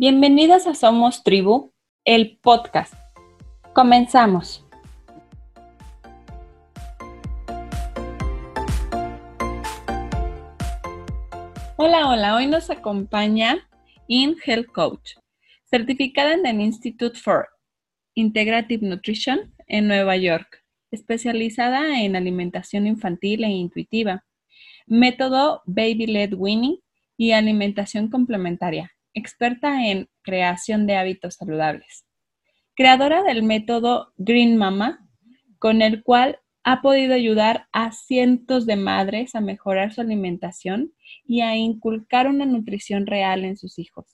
Bienvenidas a Somos Tribu, el podcast. Comenzamos. Hola, hola, hoy nos acompaña In Health Coach, certificada en el Institute for Integrative Nutrition en Nueva York, especializada en alimentación infantil e intuitiva, método Baby Led Winning y alimentación complementaria, experta en creación de hábitos saludables. Creadora del método Green Mama, con el cual ha podido ayudar a cientos de madres a mejorar su alimentación y a inculcar una nutrición real en sus hijos.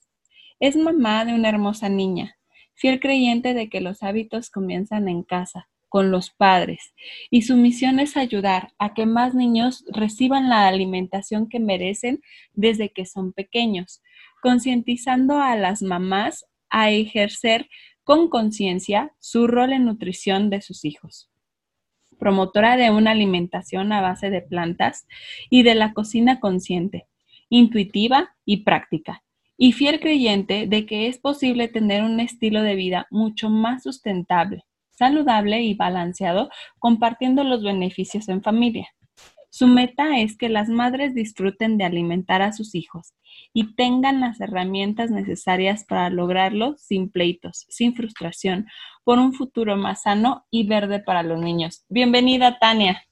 Es mamá de una hermosa niña, fiel creyente de que los hábitos comienzan en casa, con los padres, y su misión es ayudar a que más niños reciban la alimentación que merecen desde que son pequeños, concientizando a las mamás a ejercer con conciencia su rol en nutrición de sus hijos. Promotora de una alimentación a base de plantas y de la cocina consciente, intuitiva y práctica, y fiel creyente de que es posible tener un estilo de vida mucho más sustentable, saludable y balanceado compartiendo los beneficios en familia. Su meta es que las madres disfruten de alimentar a sus hijos y tengan las herramientas necesarias para lograrlo sin pleitos, sin frustración, por un futuro más sano y verde para los niños. Bienvenida, Tania.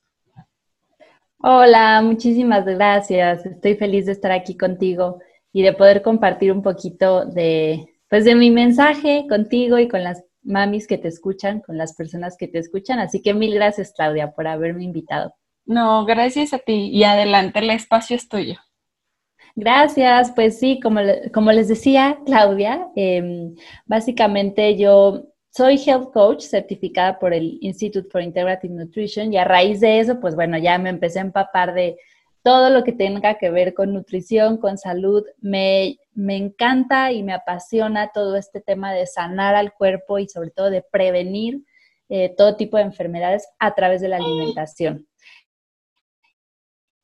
Hola, muchísimas gracias. Estoy feliz de estar aquí contigo y de poder compartir un poquito de, pues, de mi mensaje contigo y con las mamis que te escuchan, con las personas que te escuchan. Así que mil gracias, Claudia, por haberme invitado. No, gracias a ti y adelante, el espacio es tuyo. Gracias, pues sí, como, como les decía Claudia, em, básicamente yo soy health coach certificada por el Institute for Integrative Nutrition y a raíz de eso, pues bueno, ya me empecé a empapar de todo lo que tenga que ver con nutrición, con salud. Me, me encanta y me apasiona todo este tema de sanar al cuerpo y sobre todo de prevenir eh, todo tipo de enfermedades a través de la alimentación.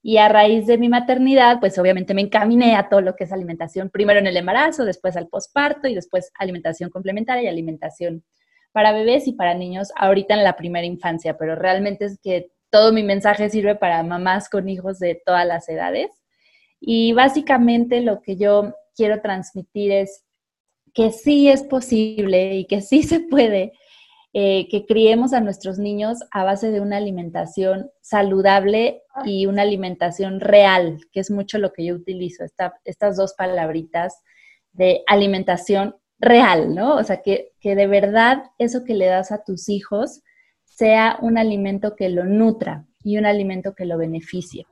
Y a raíz de mi maternidad, pues obviamente me encaminé a todo lo que es alimentación, primero en el embarazo, después al posparto y después alimentación complementaria y alimentación para bebés y para niños ahorita en la primera infancia, pero realmente es que todo mi mensaje sirve para mamás con hijos de todas las edades. Y básicamente lo que yo quiero transmitir es que sí es posible y que sí se puede eh, que criemos a nuestros niños a base de una alimentación saludable y una alimentación real, que es mucho lo que yo utilizo, estas dos palabritas de alimentación real, ¿no? O sea, que, que de verdad eso que le das a tus hijos sea un alimento que lo nutra y un alimento que lo beneficie.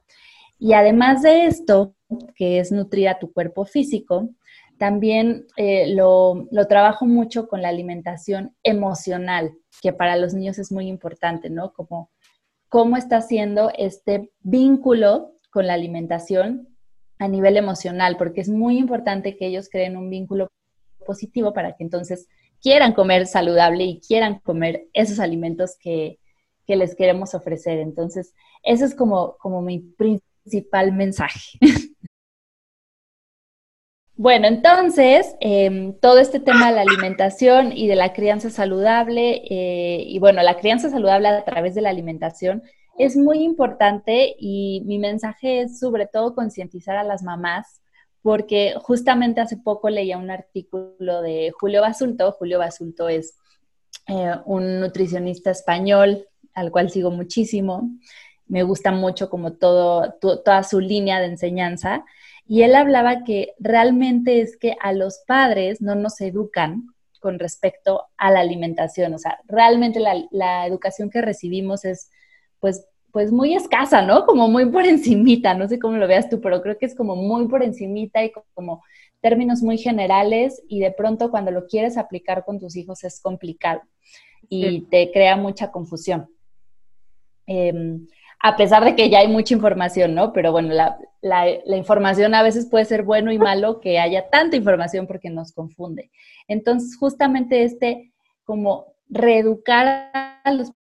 Y además de esto, que es nutrir a tu cuerpo físico, también eh, lo, trabajo mucho con la alimentación emocional, que para los niños es muy importante, ¿no? Como cómo está haciendo este vínculo con la alimentación a nivel emocional, porque es muy importante que ellos creen un vínculo positivo para que entonces quieran comer saludable y quieran comer esos alimentos que, que les queremos ofrecer. Entonces, ese es como, como mi principal mensaje. Bueno, entonces, em, todo este tema de la alimentación y de la crianza saludable, eh, y bueno, la crianza saludable a través de la alimentación es muy importante y mi mensaje es sobre todo concientizar a las mamás, porque justamente hace poco leía un artículo de Julio Basulto. Julio Basulto es eh, un nutricionista español al cual sigo muchísimo. Me gusta mucho como todo, toda su línea de enseñanza. Y él hablaba que realmente es que a los padres no nos educan con respecto a la alimentación. O sea, realmente la, educación que recibimos es pues, pues muy escasa, ¿no? Como muy por encimita, no sé cómo lo veas tú, pero creo que es como muy por encimita y como términos muy generales y de pronto cuando lo quieres aplicar con tus hijos es complicado y te crea mucha confusión. Em, a pesar de que ya hay mucha información, ¿no? Pero bueno, la, información a veces puede ser bueno y malo que haya tanta información porque nos confunde. Entonces, justamente este, como reeducar a los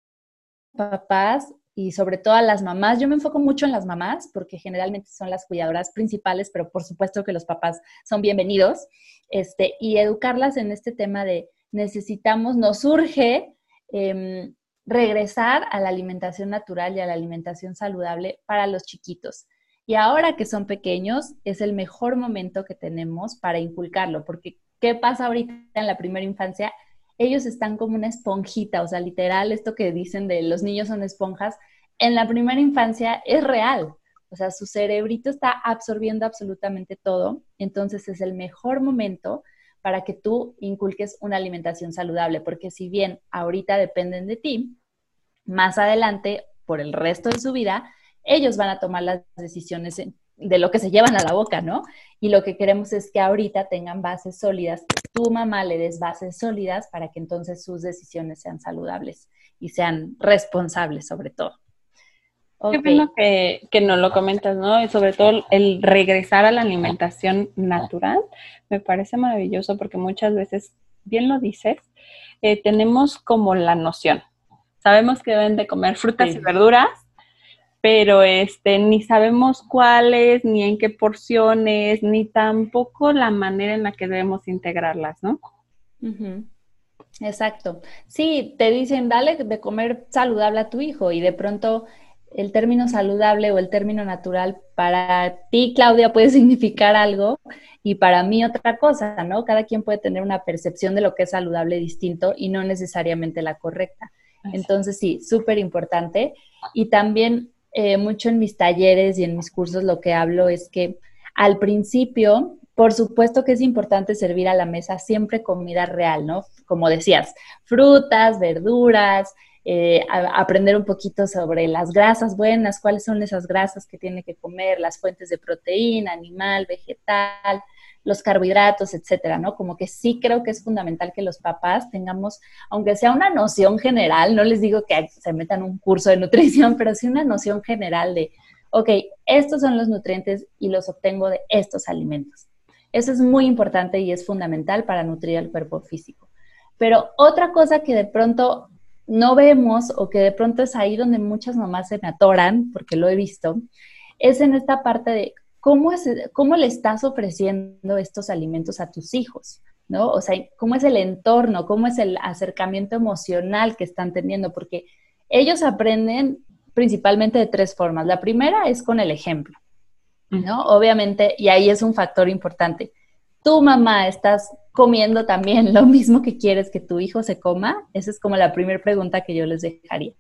papás y sobre todo a las mamás. Yo me enfoco mucho en las mamás porque generalmente son las cuidadoras principales, pero por supuesto que los papás son bienvenidos. Este, y educarlas en este tema de necesitamos, nos urge em, regresar a la alimentación natural y a la alimentación saludable para los chiquitos. Y ahora que son pequeños, es el mejor momento que tenemos para inculcarlo, porque ¿qué pasa ahorita en la primera infancia? Ellos están como una esponjita, o sea, literal, esto que dicen de los niños son esponjas, en la primera infancia es real. O sea, su cerebrito está absorbiendo absolutamente todo, entonces es el mejor momento para que tú inculques una alimentación saludable, porque si bien ahorita dependen de ti, más adelante, por el resto de su vida, ellos van a tomar las decisiones de lo que se llevan a la boca, ¿no? Y lo que queremos es que ahorita tengan bases sólidas, tu mamá le des bases sólidas para que entonces sus decisiones sean saludables y sean responsables sobre todo. Qué bueno que, que nos lo comentas, ¿no? Y sobre todo el regresar a la alimentación natural, me parece maravilloso porque muchas veces, bien lo dices, eh, tenemos como la noción. Sabemos que deben de comer frutas y verduras, pero este, ni sabemos cuáles, ni en qué porciones, ni tampoco la manera en la que debemos integrarlas, ¿no? Exacto. Sí, te dicen, dale de comer saludable a tu hijo y de pronto el término saludable o el término natural para ti, Claudia, puede significar algo y para mí otra cosa, ¿no? Cada quien puede tener una percepción de lo que es saludable distinto y no necesariamente la correcta. Entonces, sí, súper importante. Y también eh, mucho en mis talleres y en mis cursos lo que hablo es que al principio, por supuesto que es importante servir a la mesa siempre comida real, ¿no? Como decías, frutas, verduras, eh, aprender un poquito sobre las grasas buenas, cuáles son esas grasas que tiene que comer, las fuentes de proteína, animal, vegetal, los carbohidratos, etcétera, ¿no? Como que sí creo que es fundamental que los papás tengamos, aunque sea una noción general, no les digo que se metan un curso de nutrición, pero sí una noción general de, ok, estos son los nutrientes y los obtengo de estos alimentos. Eso es muy importante y es fundamental para nutrir al cuerpo físico. Pero otra cosa que de pronto no vemos o que de pronto es ahí donde muchas mamás se me atoran, porque lo he visto, es en esta parte de cómo, es, cómo le estás ofreciendo estos alimentos a tus hijos, ¿no? O sea, cómo es el entorno, cómo es el acercamiento emocional que están teniendo, porque ellos aprenden principalmente de tres formas. La primera es con el ejemplo, ¿no? Obviamente, y ahí es un factor importante tu mamá estás comiendo también lo mismo que quieres que tu hijo se coma? Esa es como la primera pregunta que yo les dejaría.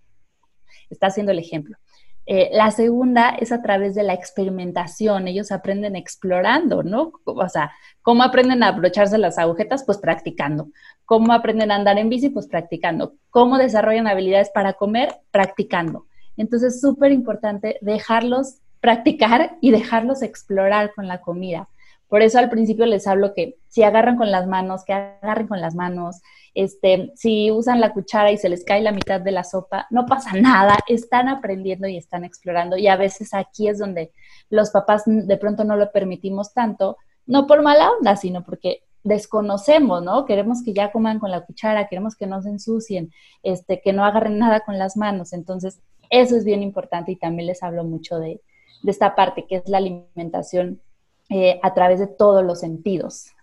Está haciendo el ejemplo. Eh, la segunda es a través de la experimentación. Ellos aprenden explorando, ¿no? O sea, ¿cómo aprenden a abrocharse las agujetas? Pues practicando. ¿Cómo aprenden a andar en bici? Pues practicando. ¿Cómo desarrollan habilidades para comer? Practicando. Entonces, es súper importante dejarlos practicar y dejarlos explorar con la comida. Por eso al principio les hablo que si agarran con las manos, que agarren con las manos, este, si usan la cuchara y se les cae la mitad de la sopa, no pasa nada, están aprendiendo y están explorando. Y a veces aquí es donde los papás de pronto no lo permitimos tanto, no por mala onda, sino porque desconocemos, ¿no? Queremos que ya coman con la cuchara, queremos que no se ensucien, este, que no agarren nada con las manos. Entonces, eso es bien importante y también les hablo mucho de, de esta parte que es la alimentación eh, a través de todos los sentidos,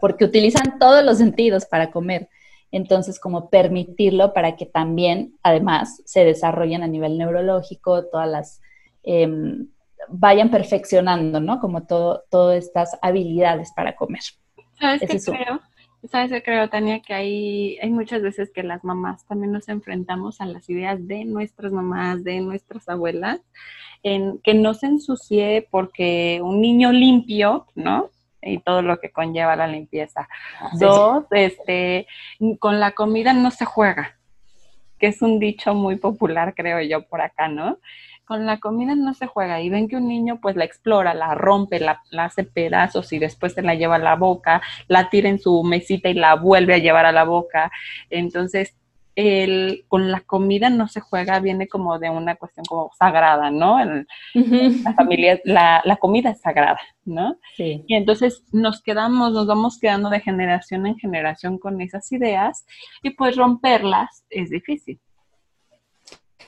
porque utilizan todos los sentidos para comer. Entonces, como permitirlo para que también, además, se desarrollen a nivel neurológico, todas las, em, vayan perfeccionando, ¿no? Como todo, todas estas habilidades para comer. ¿Sabes qué creo? ¿Sabes creo, Tania? Que hay, hay muchas veces que las mamás también nos enfrentamos a las ideas de nuestras mamás, de nuestras abuelas, en que no se ensucie porque un niño limpio, ¿no? Y todo lo que conlleva la limpieza. Dos, este, con la comida no se juega, que es un dicho muy popular, creo yo, por acá, ¿no? Con la comida no se juega y ven que un niño pues la explora, la rompe, la, la, hace pedazos y después se la lleva a la boca, la tira en su mesita y la vuelve a llevar a la boca. Entonces, el, con la comida no se juega, viene como de una cuestión como sagrada, ¿no? La familia, la, la, comida es sagrada, ¿no? Sí. Y entonces nos quedamos, nos vamos quedando de generación en generación con esas ideas y pues romperlas es difícil.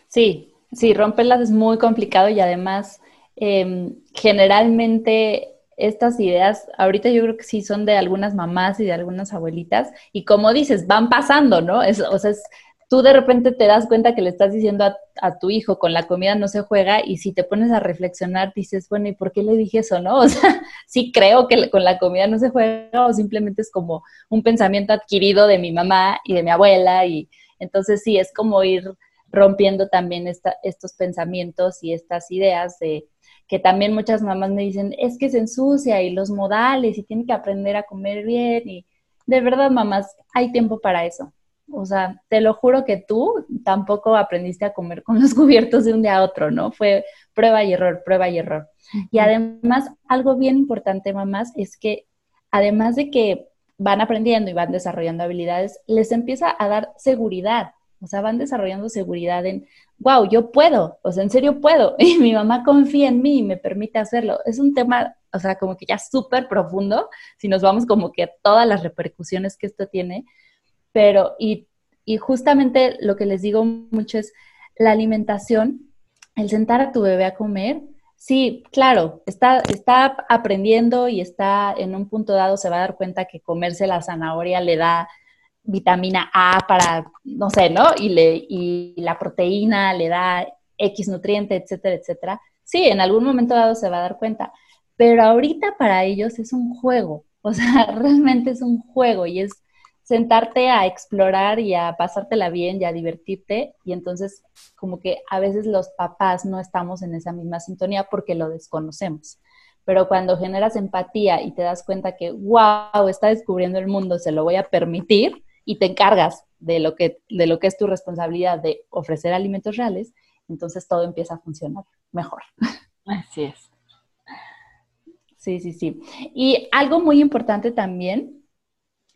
Sí, Sí, romperlas es muy complicado y además em, generalmente estas ideas, ahorita yo creo que sí son de algunas mamás y de algunas abuelitas y como dices, van pasando, ¿no? Es, o sea, es, tú de repente te das cuenta que le estás diciendo a, tu hijo con la comida no se juega y si te pones a reflexionar dices, bueno, ¿y por qué le dije eso, no? O sea, sí creo que con la comida no se juega o simplemente es como un pensamiento adquirido de mi mamá y de mi abuela y entonces sí, es como ir rompiendo también estos pensamientos y estas ideas de que también muchas mamás me dicen, es que se ensucia y los modales y tiene que aprender a comer bien y de verdad, mamás, hay tiempo para eso. O sea, te lo juro que tú tampoco aprendiste a comer con los cubiertos de un día a otro, ¿no? Fue prueba y error, prueba y error. Y además, algo bien importante, mamás, es que además de que van aprendiendo y van desarrollando habilidades, les empieza a dar seguridad. O sea, van desarrollando seguridad en, wow, yo puedo, o sea, en serio puedo. Y mi mamá confía en mí y me permite hacerlo. Es un tema, o sea, como que ya súper profundo, si nos vamos como que a todas las repercusiones que esto tiene, pero, y, justamente lo que les digo mucho es la alimentación, el sentar a tu bebé a comer, sí, claro, está, está aprendiendo y está en un punto dado, se va a dar cuenta que comerse la zanahoria le da vitamina A para, no sé, ¿no? Y, le, y la proteína le da X nutriente, etcétera, etcétera. Sí, en algún momento dado se va a dar cuenta, pero ahorita para ellos es un juego, o sea, realmente es un juego y es sentarte a explorar y a pasártela bien y a divertirte. Y entonces, como que a veces los papás no estamos en esa misma sintonía porque lo desconocemos. Pero cuando generas empatía y te das cuenta que, wow, está descubriendo el mundo, se lo voy a permitir y te encargas de lo que, de lo que es tu responsabilidad de ofrecer alimentos reales, entonces todo empieza a funcionar mejor. Así es. Sí, sí, sí. Y algo muy importante también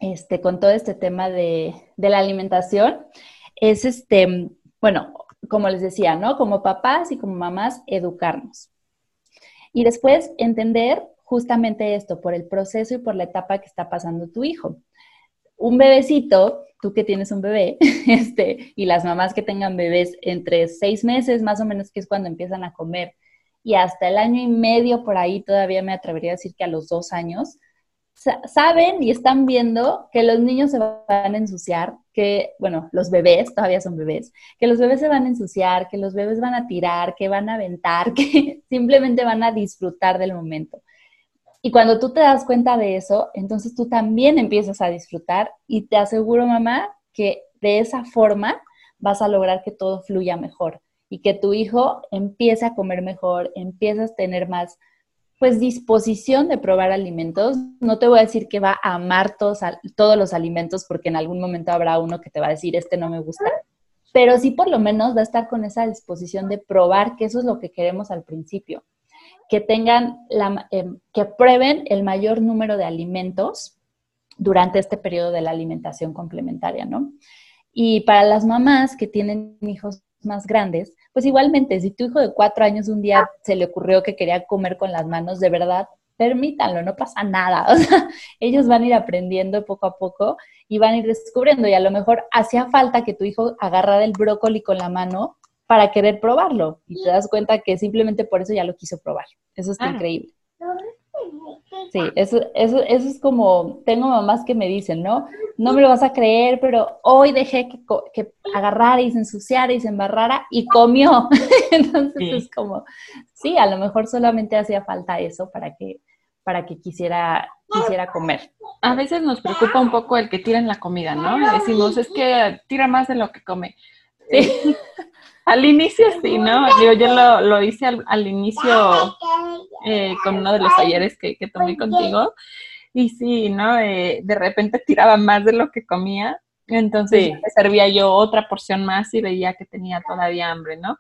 este, con todo este tema de, la alimentación es, este, bueno, como les decía, ¿no? Como papás y como mamás, educarnos. Y después entender justamente esto, por el proceso y por la etapa que está pasando tu hijo. Un bebecito, tú que tienes un bebé, este, y las mamás que tengan bebés entre seis meses más o menos, que es cuando empiezan a comer, y hasta el año y medio por ahí, todavía me atrevería a decir que a los dos años, saben y están viendo que los niños se van a ensuciar, que, bueno, los bebés, todavía son bebés, que los bebés se van a ensuciar, que los bebés van a tirar, que van a aventar, que simplemente van a disfrutar del momento. Y cuando tú te das cuenta de eso, entonces tú también empiezas a disfrutar y te aseguro, mamá, que de esa forma vas a lograr que todo fluya mejor y que tu hijo empiece a comer mejor, empiezas a tener más pues disposición de probar alimentos. No te voy a decir que va a amar todos, todos los alimentos porque en algún momento habrá uno que te va a decir, este no me gusta, pero sí por lo menos va a estar con esa disposición de probar, que eso es lo que queremos al principio. Que tengan, em, que prueben el mayor número de alimentos durante este periodo de la alimentación complementaria, ¿no? Y para las mamás que tienen hijos más grandes, pues igualmente, si tu hijo de cuatro años un día se le ocurrió que quería comer con las manos, de verdad, permítanlo, no pasa nada. O sea, ellos van a ir aprendiendo poco a poco y van a ir descubriendo. Y a lo mejor hacía falta que tu hijo agarrara el brócoli con la mano para querer probarlo. Y te das cuenta que simplemente por eso ya lo quiso probar. Eso está increíble. Sí, eso, eso, eso es como, tengo mamás que me dicen, ¿no? No me lo vas a creer, pero hoy dejé que, que agarrara y se ensuciara y se embarrara y comió. Entonces es como, sí, a lo mejor solamente hacía falta eso para que, para que quisiera, quisiera comer. A veces nos preocupa un poco el que tiren la comida, ¿no? Decimos, es que tira más de lo que come. Sí. Al inicio sí, ¿no? Yo, yo lo, lo hice al, inicio eh, con uno de los talleres que, que tomé contigo. Y sí, ¿no? Eh, de repente tiraba más de lo que comía. Entonces servía yo otra porción más y veía que tenía todavía hambre, ¿no?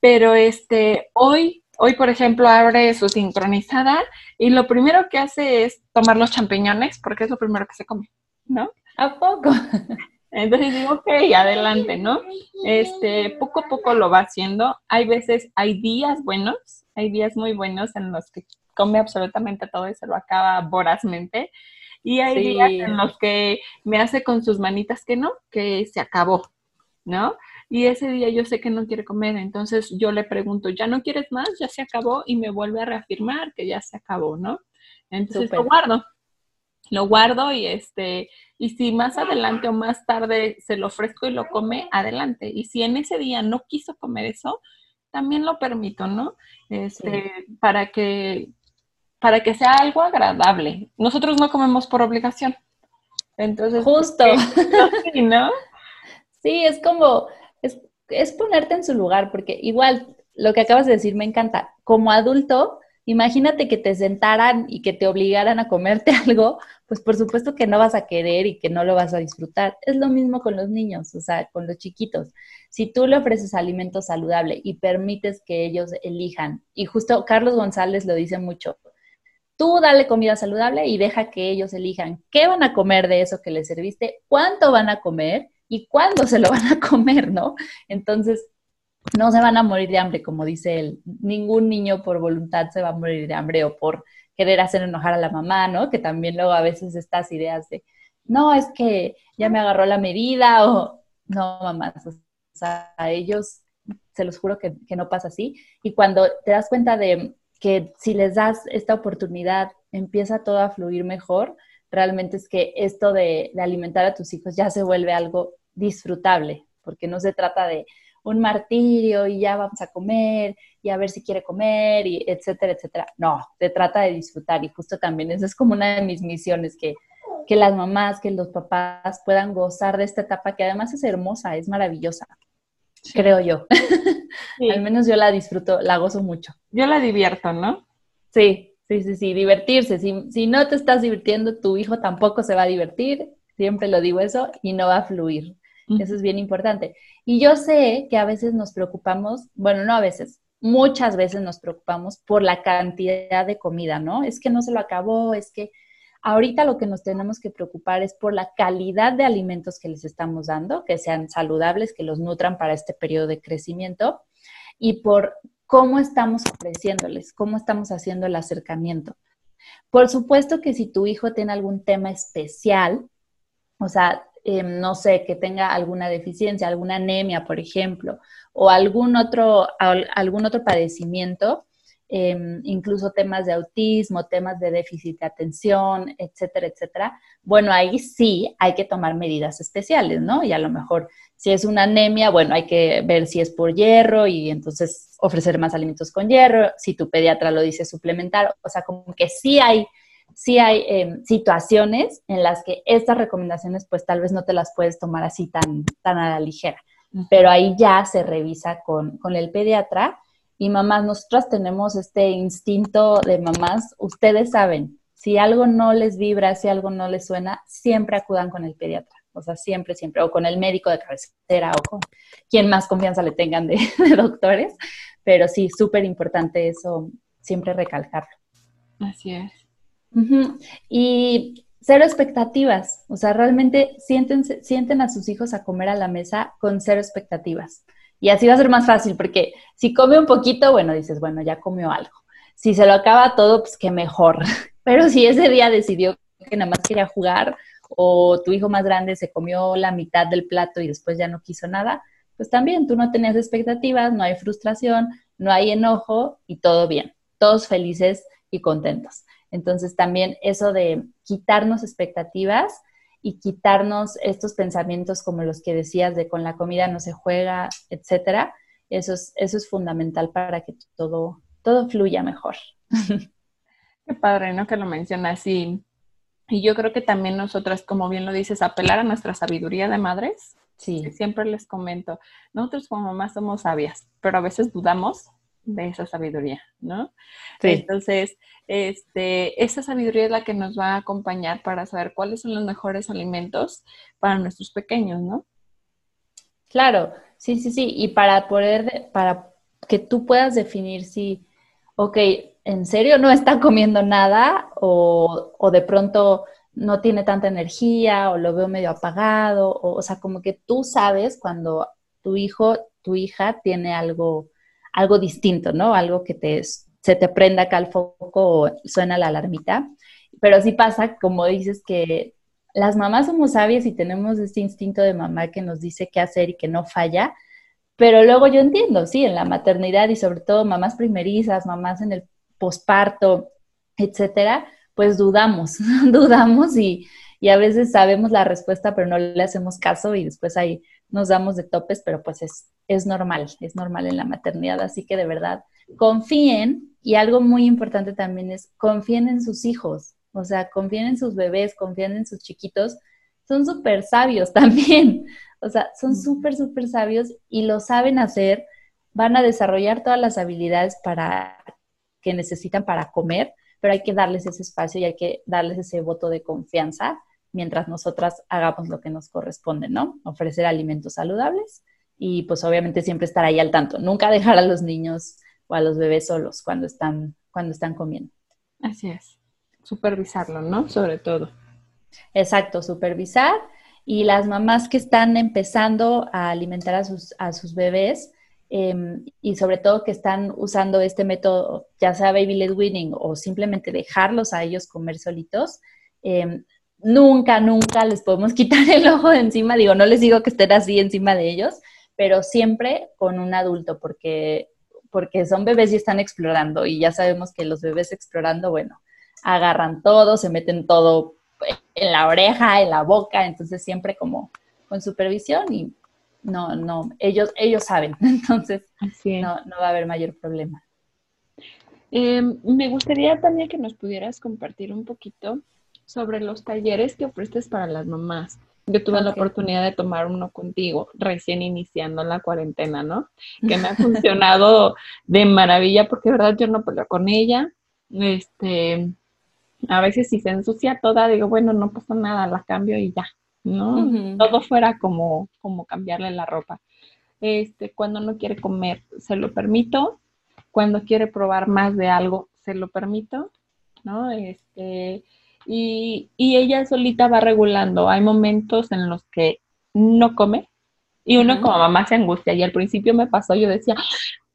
Pero este, hoy, hoy, por ejemplo, abre su sincronizada y lo primero que hace es tomar los champiñones porque es lo primero que se come, ¿no? ¿A poco? Entonces digo, ok, adelante, ¿no? Este, poco a poco lo va haciendo. Hay veces, hay días buenos, hay días muy buenos en los que come absolutamente todo y se lo acaba vorazmente. Y hay días en los que me hace con sus manitas que no, que se acabó, ¿no? y ese día yo sé que no quiere comer, entonces yo le pregunto, ¿ya no quieres más? ¿Ya se acabó? Y me vuelve a reafirmar que ya se acabó, ¿no? Entonces lo guardo, lo guardo y este, y si más adelante o más tarde se lo ofrezco y lo come, adelante. Y si en ese día no quiso comer eso, también lo permito, ¿no? Este, para que para que sea algo agradable. Nosotros no comemos por obligación. Entonces, justo. Sí, ¿no? Sí, es como, es, es ponerte en su lugar, porque igual lo que acabas de decir me encanta. Como adulto, imagínate que te sentaran y que te obligaran a comerte algo, pues por supuesto que no vas a querer y que no lo vas a disfrutar. Es lo mismo con los niños, o sea, con los chiquitos. Si tú le ofreces alimento saludable y permites que ellos elijan, y justo Carlos González lo dice mucho, tú dale comida saludable y deja que ellos elijan qué van a comer de eso que les serviste, cuánto van a comer y cuándo se lo van a comer, ¿no? Entonces, no se van a morir de hambre, como dice él. Ningún niño por voluntad se va a morir de hambre o por querer hacer enojar a la mamá, ¿no? Que también luego a veces estas ideas de, no, es que ya me agarró la medida o, no, mamá, o sea, a ellos se los juro que, que no pasa así. Y cuando te das cuenta de que si les das esta oportunidad, empieza todo a fluir mejor, realmente es que esto de, alimentar a tus hijos ya se vuelve algo disfrutable, porque no se trata de un martirio y ya vamos a comer y a ver si quiere comer y etcétera, etcétera. No, se trata de disfrutar y justo también esa es como una de mis misiones, que, que las mamás, que los papás puedan gozar de esta etapa que además es hermosa, es maravillosa, creo yo. Al menos yo la disfruto, la gozo mucho. Yo la divierto, ¿no? Sí, Sí, sí, sí, divertirse. Si, si no te estás divirtiendo, tu hijo tampoco se va a divertir. Siempre lo digo eso y no va a fluir. Eso es bien importante. Y yo sé que a veces nos preocupamos, bueno, no a veces, muchas veces nos preocupamos por la cantidad de comida, ¿no? Es que no se lo acabó, es que ahorita lo que nos tenemos que preocupar es por la calidad de alimentos que les estamos dando, que sean saludables, que los nutran para este periodo de crecimiento y por cómo estamos ofreciéndoles, cómo estamos haciendo el acercamiento. Por supuesto que si tu hijo tiene algún tema especial, o sea, em, no sé, que tenga alguna deficiencia, alguna anemia, por ejemplo, o algún otro, algún otro padecimiento, Em, incluso temas de autismo, temas de déficit de atención, etcétera, etcétera, bueno, ahí sí hay que tomar medidas especiales, ¿no? Y a lo mejor si es una anemia, bueno, hay que ver si es por hierro y entonces ofrecer más alimentos con hierro, si tu pediatra lo dice suplementar, o sea, como que sí hay, sí hay em, situaciones en las que estas recomendaciones pues tal vez no te las puedes tomar así tan, tan a la ligera, pero ahí ya se revisa con, con el pediatra y mamás, nosotras tenemos este instinto de mamás, ustedes saben, si algo no les vibra, si algo no les suena, siempre acudan con el pediatra, o sea, siempre, siempre, o con el médico de cabecera o con quien más confianza le tengan de, doctores, pero sí, súper importante eso, siempre recalcarlo. Así es. Y cero expectativas, o sea, realmente sienten, sienten a sus hijos a comer a la mesa con cero expectativas. Y así va a ser más fácil, porque si come un poquito, bueno, dices, bueno, ya comió algo. Si se lo acaba todo, pues qué mejor. Pero si ese día decidió que nada más quería jugar, o tu hijo más grande se comió la mitad del plato y después ya no quiso nada, pues también tú no tenías expectativas, no hay frustración, no hay enojo y todo bien, todos felices y contentos. Entonces también eso de quitarnos expectativas y quitarnos estos pensamientos como los que decías de con la comida no se juega, etcétera, eso es, eso es fundamental para que todo, todo fluya mejor. Qué padre, ¿no? Que lo mencionas. Y, y yo creo que también nosotras, como bien lo dices, apelar a nuestra sabiduría de madres. Sí. Siempre les comento, nosotros como mamás somos sabias, pero a veces dudamos de esa sabiduría, ¿no? Sí. Entonces, este, esa sabiduría es la que nos va a acompañar para saber cuáles son los mejores alimentos para nuestros pequeños, ¿no? Claro, sí, sí, sí. Y para poder, para que tú puedas definir si, ok, ¿en serio no está comiendo nada? O, o de pronto no tiene tanta energía o lo veo medio apagado. O, o sea, como que tú sabes cuando tu hijo, tu hija tiene algo algo distinto, ¿no? Algo que te, se te prenda acá el foco o suena la alarmita. Pero sí pasa, como dices, que las mamás somos sabias y tenemos este instinto de mamá que nos dice qué hacer y que no falla. Pero luego yo entiendo, sí, en la maternidad y sobre todo mamás primerizas, mamás en el posparto, etcétera, pues dudamos, dudamos y, y a veces sabemos la respuesta, pero no le hacemos caso y después ahí nos damos de topes, pero pues es, es normal, es normal en la maternidad. Así que de verdad, confíen y algo muy importante también es confíen en sus hijos, o sea, confíen en sus bebés, confíen en sus chiquitos. Son súper sabios también, o sea, son súper, súper sabios y lo saben hacer, van a desarrollar todas las habilidades para que necesitan para comer, pero hay que darles ese espacio y hay que darles ese voto de confianza mientras nosotras hagamos lo que nos corresponde, ¿no? Ofrecer alimentos saludables y pues obviamente siempre estar ahí al tanto, nunca dejar a los niños o a los bebés solos cuando están, cuando están comiendo. Así es, supervisarlo, ¿no? Sobre todo. Exacto, supervisar y las mamás que están empezando a alimentar a sus, a sus bebés em, y sobre todo que están usando este método, ya sea baby led weaning o simplemente dejarlos a ellos comer solitos, em, nunca, nunca les podemos quitar el ojo de encima. Digo, no les digo que estén así encima de ellos, pero siempre con un adulto, porque, porque son bebés y están explorando. Y ya sabemos que los bebés explorando, bueno, agarran todo, se meten todo en la oreja, en la boca, entonces siempre como con supervisión y no, no, ellos, ellos saben, entonces no, no va a haber mayor problema. Em, me gustaría también que nos pudieras compartir un poquito sobre los talleres que ofreces para las mamás. Yo tuve la oportunidad de tomar uno contigo, recién iniciando la cuarentena, ¿no? Que me ha funcionado de maravilla porque, de verdad, yo no peleo con ella. Este, a veces si se ensucia toda, digo, bueno, no pasa nada, la cambio y ya, ¿no? Todo fuera como, como cambiarle la ropa. Este, cuando no quiere comer, se lo permito. Cuando quiere probar más de algo, se lo permito, ¿no? Este, y, ella solita va regulando. Hay momentos en los que no come y uno como mamá se angustia. Y al principio me pasó, yo decía,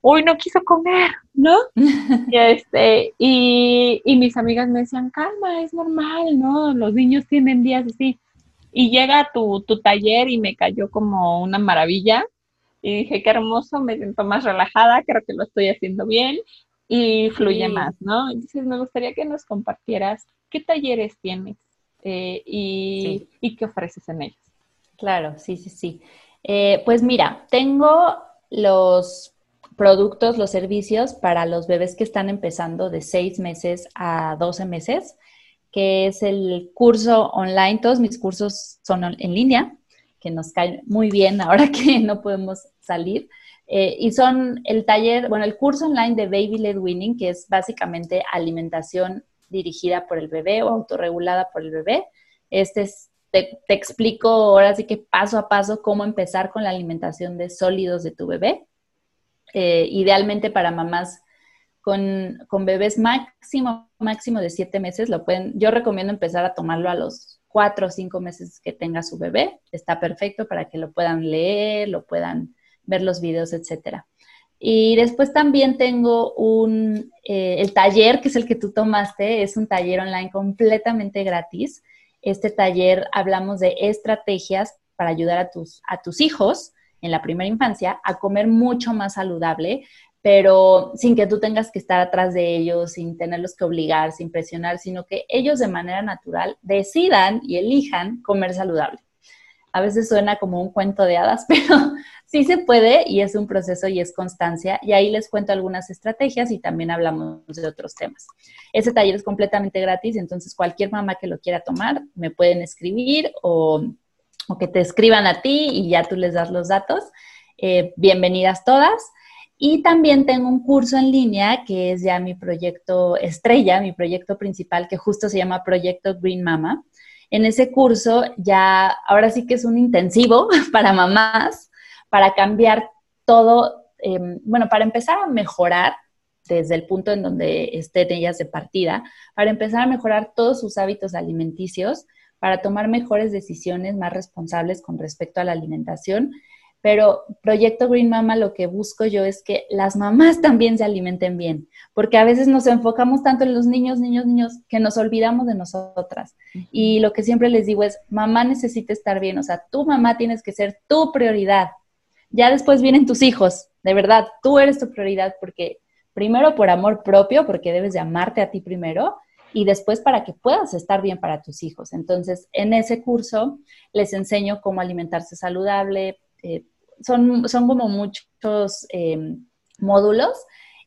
hoy no quiso comer, ¿no? y, este, y, y, mis amigas me decían, calma, es normal, ¿no? Los niños tienen días así. Y llega tu, tu taller y me cayó como una maravilla. Y dije, qué hermoso, me siento más relajada, creo que lo estoy haciendo bien y fluye más, ¿no? Entonces me gustaría que nos compartieras qué talleres tienes eh, y, qué ofreces en ellos. Claro, sí, sí, sí. Eh, pues mira, tengo los productos, los servicios para los bebés que están empezando de 6 meses a 12 meses, que es el curso online. Todos mis cursos son en línea, que nos caen muy bien ahora que no podemos salir. Eh, y son el taller, bueno, el curso online de Baby Led Winning, que es básicamente alimentación dirigida por el bebé o autorregulada por el bebé. Este es, te, explico ahora sí que paso a paso cómo empezar con la alimentación de sólidos de tu bebé. Eh, idealmente para mamás con, con, bebés máximo, máximo de siete meses, lo pueden, yo recomiendo empezar a tomarlo a los cuatro o cinco meses que tenga su bebé. Está perfecto para que lo puedan leer, lo puedan ver los videos, etcétera. Y después también tengo un, eh, el taller, que es el que tú tomaste, es un taller online completamente gratis. Este taller hablamos de estrategias para ayudar a tus, a tus hijos en la primera infancia a comer mucho más saludable, pero sin que tú tengas que estar atrás de ellos, sin tenerlos que obligar, sin presionar, sino que ellos de manera natural decidan y elijan comer saludable. A veces suena como un cuento de hadas, pero sí se puede y es un proceso y es constancia. Y ahí les cuento algunas estrategias y también hablamos de otros temas. Ese taller es completamente gratis, entonces cualquier mamá que lo quiera tomar me pueden escribir o, que te escriban a ti y ya tú les das los datos. Eh, bienvenidas todas. Y también tengo un curso en línea que es ya mi proyecto estrella, mi proyecto principal, que justo se llama Proyecto Green Mama. En ese curso ya, ahora sí que es un intensivo para mamás, para cambiar todo, em, bueno, para empezar a mejorar desde el punto en donde estén ellas de partida, para empezar a mejorar todos sus hábitos alimenticios, para tomar mejores decisiones más responsables con respecto a la alimentación. Pero Proyecto Green Mama lo que busco yo es que las mamás también se alimenten bien, porque a veces nos enfocamos tanto en los niños, niños, niños, que nos olvidamos de nosotras. Y lo que siempre les digo es, mamá necesita estar bien, o sea, tu mamá tienes que ser tu prioridad, Ya después vienen tus hijos, de verdad, tú eres tu prioridad porque primero por amor propio, porque debes de amarte a ti primero, y después para que puedas estar bien para tus hijos. Entonces, en ese curso les enseño cómo alimentarse saludable. Eh, son, son como muchos eh, módulos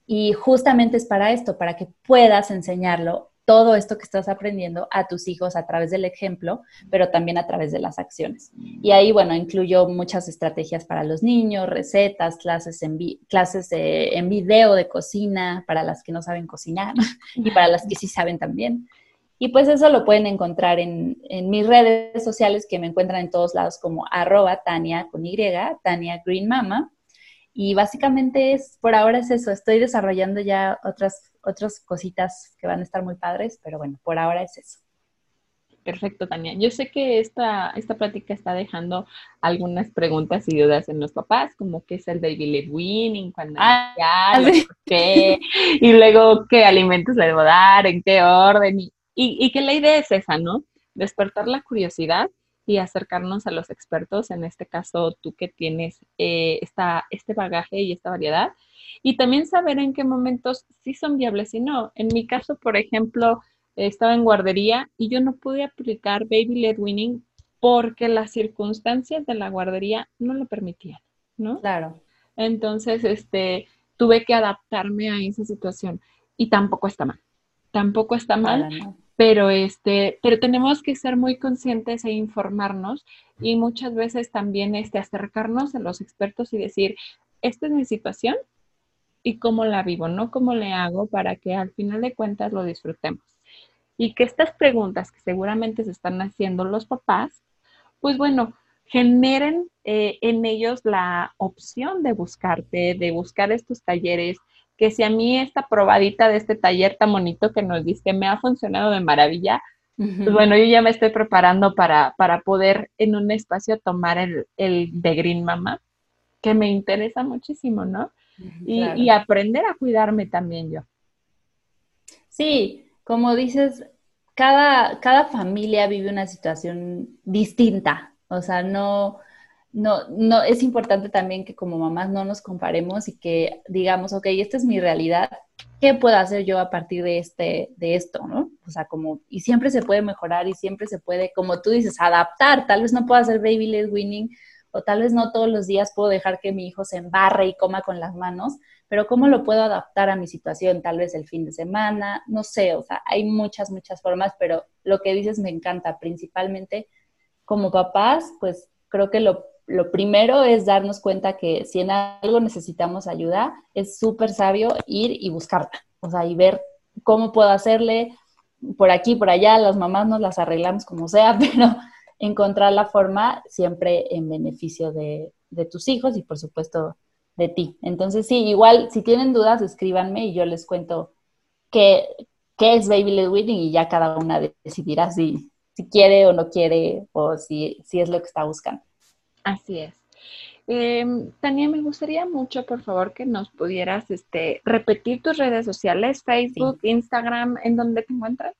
y justamente es para esto, para que puedas enseñarlo todo esto que estás aprendiendo a tus hijos a través del ejemplo, pero también a través de las acciones. Y ahí, bueno, incluyo muchas estrategias para los niños, recetas, clases en, clases en video de cocina para las que no saben cocinar y para las que sí saben también. Y pues eso lo pueden encontrar en, en, mis redes sociales que me encuentran en todos lados como arroba Tania con Y, Tania Green Mama. Y básicamente es, por ahora es eso, estoy desarrollando ya otras otras cositas que van a estar muy padres, pero bueno, por ahora es eso. Perfecto, Tania. Yo sé que esta, esta plática está dejando algunas preguntas y dudas en los papás, como qué es el baby led weaning, cuándo ah, qué, y luego qué alimentos le debo dar, en qué orden, y, y, que la idea es esa, ¿no? Despertar la curiosidad y acercarnos a los expertos, en este caso tú que tienes eh, esta, este bagaje y esta variedad, y también saber en qué momentos sí son viables y no. En mi caso, por ejemplo, estaba en guardería y yo no pude aplicar Baby Led Winning porque las circunstancias de la guardería no lo permitían, ¿no? Claro. Entonces, este, tuve que adaptarme a esa situación y tampoco está mal. Tampoco está mal, pero este, pero tenemos que ser muy conscientes e informarnos y muchas veces también este acercarnos a los expertos y decir, esta es mi situación, y cómo la vivo, no cómo le hago para que al final de cuentas lo disfrutemos. Y que estas preguntas que seguramente se están haciendo los papás, pues bueno, generen eh, en ellos la opción de buscarte, de buscar estos talleres, que si a mí esta probadita de este taller tan bonito que nos diste me ha funcionado de maravilla, pues bueno, yo ya me estoy preparando para, para poder en un espacio tomar el, el de Green Mama, que me interesa muchísimo, ¿no? y, aprender a cuidarme también yo. Sí, como dices, cada, cada familia vive una situación distinta, o sea, no, no, no, es importante también que como mamás no nos comparemos y que digamos, ok, esta es mi realidad, ¿qué puedo hacer yo a partir de, este, de esto, no? O sea, como, y siempre se puede mejorar y siempre se puede, como tú dices, adaptar, tal vez no pueda hacer baby winning, o tal vez no todos los días puedo dejar que mi hijo se embarre y coma con las manos, pero ¿cómo lo puedo adaptar a mi situación? Tal vez el fin de semana, no sé, o sea, hay muchas, muchas formas, pero lo que dices me encanta, principalmente como papás, pues creo que lo, lo primero es darnos cuenta que si en algo necesitamos ayuda, es súper sabio ir y buscarla, o sea, y ver cómo puedo hacerle por aquí, por allá, las mamás nos las arreglamos como sea, pero encontrar la forma siempre en beneficio de, tus hijos y por supuesto de ti. Entonces, sí, igual, si tienen dudas, escríbanme y yo les cuento qué, es Baby Led Wedding y ya cada una decidirá si, si quiere o no quiere o si, si es lo que está buscando. Así es. Em, Tania, me gustaría mucho, por favor, que nos pudieras este, repetir tus redes sociales, Facebook, Instagram, ¿en dónde te encuentras?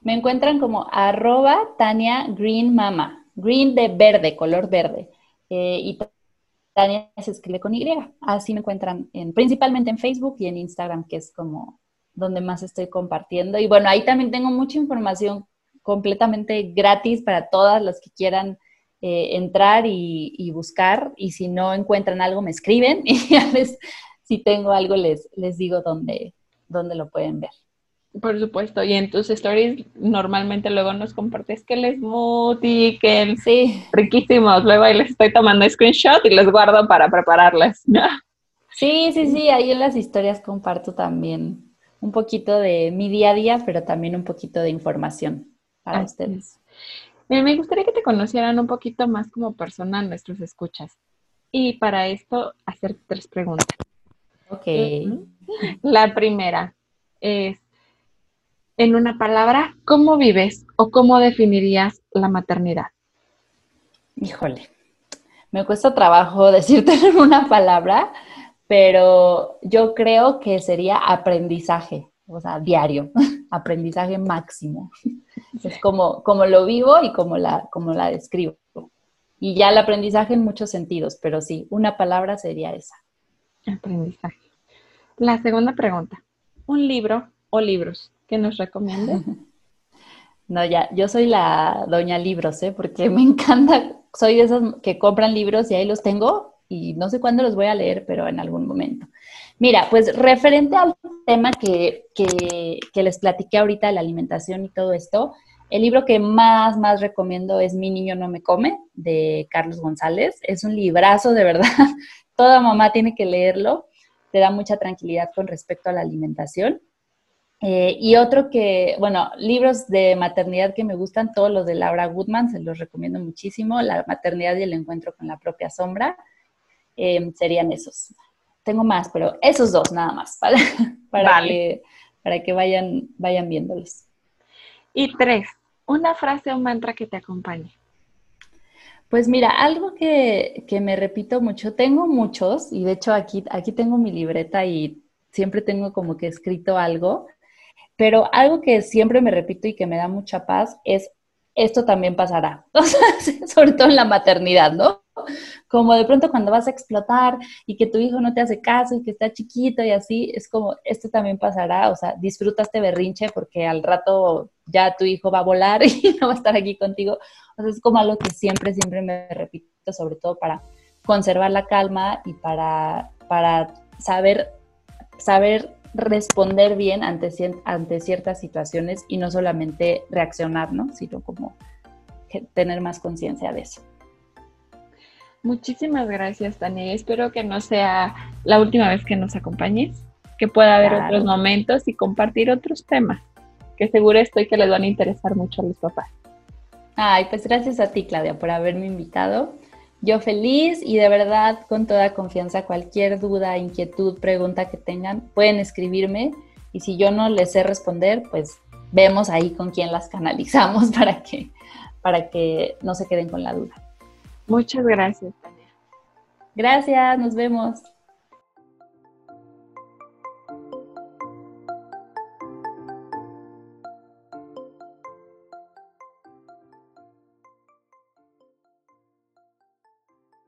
Me encuentran como arroba Tania Green Mama, green de verde, color verde. Eh, y Tania se escribe con Y. Así me encuentran en, principalmente en Facebook y en Instagram, que es como donde más estoy compartiendo. Y bueno, ahí también tengo mucha información completamente gratis para todas las que quieran eh, entrar y, buscar. Y si no encuentran algo, me escriben y ya les, si tengo algo, les, les digo dónde, dónde lo pueden ver. Por supuesto, y en tus stories normalmente luego nos compartes que el smoothie, que el sí. riquísimos, luego ahí les estoy tomando screenshot y les guardo para prepararlas. Sí, sí, sí, ahí en las historias comparto también un poquito de mi día a día, pero también un poquito de información para ustedes. Me gustaría que te conocieran un poquito más como persona nuestros escuchas. Y para esto, hacer tres preguntas. Ok. La primera es, en una palabra, ¿cómo vives o cómo definirías la maternidad? Híjole, me cuesta trabajo decirte en una palabra, pero yo creo que sería aprendizaje, o sea, diario, aprendizaje máximo. Es como, como lo vivo y como la, como la describo. Y ya el aprendizaje en muchos sentidos, pero sí, una palabra sería esa. Aprendizaje. La segunda pregunta, ¿un libro o libros que nos recomiende? No, ya, yo soy la doña libros, ¿eh? porque me encanta, soy de esas que compran libros y ahí los tengo y no sé cuándo los voy a leer, pero en algún momento. Mira, pues referente al tema que, que, les platiqué ahorita la alimentación y todo esto, el libro que más, más recomiendo es Mi niño no me come, de Carlos González. Es un librazo, de verdad. Toda mamá tiene que leerlo. Te da mucha tranquilidad con respecto a la alimentación. Eh, y otro que, bueno, libros de maternidad que me gustan, todos los de Laura Goodman, se los recomiendo muchísimo. La maternidad y el encuentro con la propia sombra eh, serían esos. Tengo más, pero esos dos nada más, para, para, que, para que vayan, vayan viéndolos. Y tres, una frase o mantra que te acompañe. Pues mira, algo que, me repito mucho, tengo muchos, y de hecho aquí, aquí tengo mi libreta y siempre tengo como que escrito algo, pero algo que siempre me repito y que me da mucha paz es, esto también pasará, sobre todo en la maternidad, ¿no? Como de pronto cuando vas a explotar y que tu hijo no te hace caso y que está chiquito y así, es como, esto también pasará, o sea, disfruta este berrinche porque al rato ya tu hijo va a volar y no va a estar aquí contigo. O sea, es como algo que siempre, siempre me repito, sobre todo para conservar la calma y para, para saber, saber responder bien ante, ante ciertas situaciones y no solamente reaccionar, ¿no? Sino como tener más conciencia de eso. Muchísimas gracias, Tania. Espero que no sea la última vez que nos acompañes, que pueda haber otros momentos y compartir otros temas, que seguro estoy que les van a interesar mucho a los papás. Ay, pues gracias a ti, Claudia, por haberme invitado. Yo feliz y de verdad con toda confianza, cualquier duda, inquietud, pregunta que tengan, pueden escribirme y si yo no les sé responder, pues vemos ahí con quién las canalizamos para que, para que no se queden con la duda. Muchas gracias, Tania. Gracias, nos vemos.